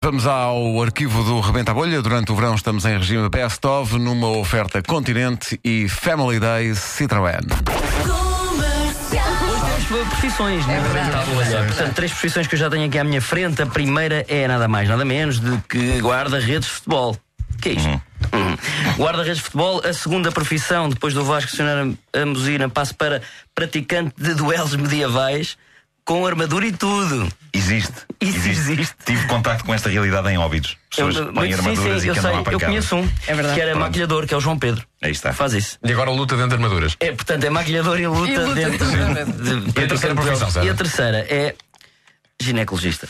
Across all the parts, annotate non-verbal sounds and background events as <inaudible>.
Vamos ao arquivo do Rebenta a Bolha. Durante o verão estamos em regime Best of, numa oferta Continente e Family Days Citroën. Hoje temos profissões, né? Olha, portanto, três profissões que eu já tenho aqui à minha frente. A primeira é nada mais, nada menos do que guarda-redes de futebol. O que é isto? Uhum. Guarda-redes de futebol. A segunda profissão, depois do Vasco acionar a musina, passo para praticante de duelos medievais com armadura e tudo. Existe. Isso existe. Tive contacto com esta realidade em óbidos. Pessoas Eu- que põem sim, armaduras sim, e eu que sei, andam à eu conheço um É verdade. que era Pronto. maquilhador, que é o João Pedro. Aí está. Faz isso. E agora luta dentro de armaduras. É, portanto, é maquilhador e luta, E luta dentro dentro de, de, E a terceira profissão? E a terceira é ginecologista.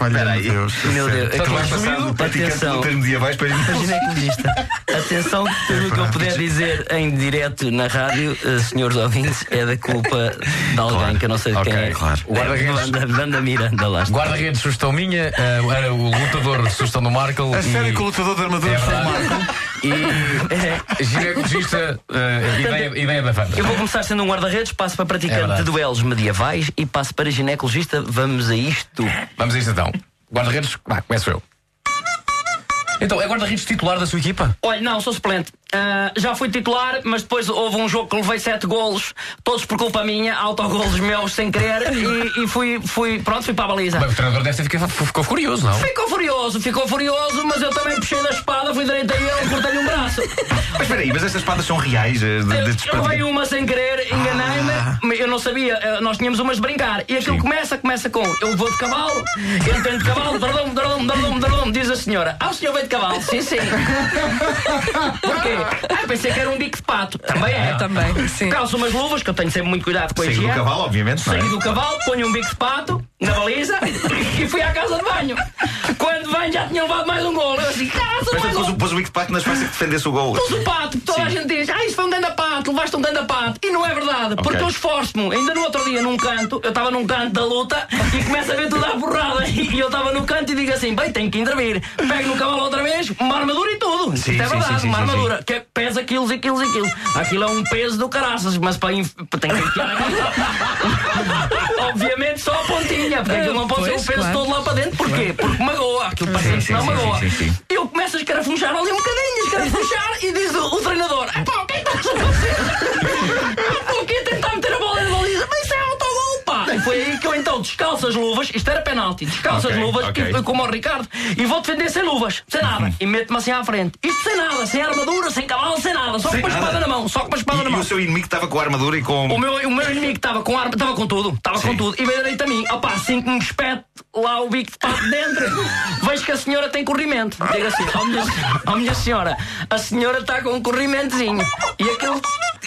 Olha, meu Deus. Meu Deus, mais <laughs> Atenção, passado de praticante de atenção. para ginecologista. Tudo o que eu puder dizer em direto na rádio, eh, senhores ouvintes, é da culpa de alguém que eu não sei de quem Ok, é. claro. O guarda-redes- Banda, banda Miranda, lá. Guarda-redes, sugestão minha. eh, era o lutador, sugestão do Markel. A e- série que o lutador de armaduras É foi o. Marco. E ginecologista, eh, da Fanta. Eu vou começar sendo um guarda-redes, passo para É praticante verdade. de duelos medievais e passo para ginecologista. Vamos a isto. Vamos a isto então. Guarda-redes, vá, começo eu. Então, é guarda-redes titular da sua equipa? Olha, não, sou suplente. Ah, já fui titular, mas depois houve um jogo que levei sete golos, todos por culpa minha, autogolos meus sem querer, e, e fui, fui, pronto, fui para a baliza. Bem, o treinador deve ter ficado, ficou furioso, não? Ficou furioso, ficou furioso, mas eu também puxei da espada, fui direito a ele, cortei-lhe um braço. <laughs> Mas espera aí, mas estas espadas são reais? eh, de- Eu, destes eu praticantes? uma sem querer, enganei-me, eu não sabia, eh, nós tínhamos umas de brincar. E aquilo Sim. começa, começa com eu vou de cavalo, eu tenho de cavalo, dardum, dardum, dardum, dardum, diz a senhora. Ah, o senhor veio de cavalo? Sim, sim. <laughs> Porquê? Ah, pensei que era um bico de pato. Também é. Também, sim. Calço umas luvas, que eu tenho sempre muito cuidado com a Saí do higiene. cavalo, obviamente, é? Saí do cavalo, ponho um bico de pato na baliza <laughs> e fui à casa de banho. Quando venho já tinha levado mais um gol. Casa, Mas o- pôs o Wick Pack nas fácil que defendesse o gol. Pus o pato, toda a gente diz, ah, isso foi um ganda pato, levaste um ganda pato. E não é verdade, porque eu esforço-me. Ainda no outro dia, num canto, eu estava num canto da luta e começo a ver tudo à porrada. <laughs> E eu estava no canto e digo assim, bem, tenho que intervir. Pego no cavalo outra vez, uma armadura e tudo. Sim, Isto é sim, verdade, sim, sim, uma sim, armadura que pesa quilos e quilos e quilos. Aquilo é um peso do caraças, mas para inf... tem que enfiar aquilo. <laughs> Obviamente pontinha, porque aquilo não pode ser o peso claro. todo lá para dentro. Porquê? Porque magoa. Aquilo que sim, não magoa. sim, sim, sim. E eu começo a escarafunchar ali um bocadinho, escarafunchar, e diz o, o treinador: Epá, o que é que estás a fazer? Porquê tentar meter a bola na baliza? Mas isso é autogol, pá! E foi aí que eu então descalço as luvas, isto era penalti, descalço as Ok, luvas, ok. e, como o Ricardo, e vou defender sem luvas, sem nada, e meto-me assim à frente. Isto sem nada, sem armadura, sem cavalo, sem nada, só com Sem uma espada nada. na mão, só com uma espada na mão. O seu inimigo estava com a armadura e com. O meu, o meu inimigo estava com arma, estava com tudo, estava com tudo, e veio direito a mim. Opá, assim que me espete lá o bico de pato dentro, vejo que a senhora tem corrimento. Digo assim, ó minha, ó minha senhora, a senhora está com um corrimentozinho. E aquilo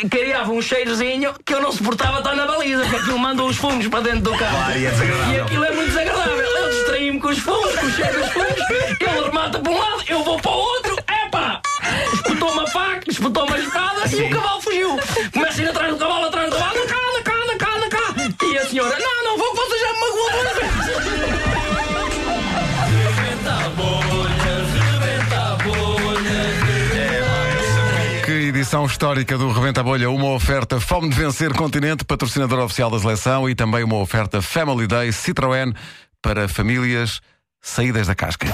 criava um cheirozinho que eu não suportava estar na baliza, porque aquilo manda os fungos para dentro do carro. Claro, e é. E aquilo é muito desagradável. Eu distraí-me com os fungos, com o cheiro dos fungos, faca, espetou uma espada e o cavalo fugiu. Começa a ir atrás do cavalo, atrás do cavalo, cá, anda cá, anda cá, anda cá. E a senhora, não, não vou, que você já me magoou duas vezes. Que edição histórica do Rebenta a Bolha. Uma oferta Fome de Vencer Continente, patrocinador oficial da seleção, e também uma oferta Family Day Citroën para famílias saídas da casca.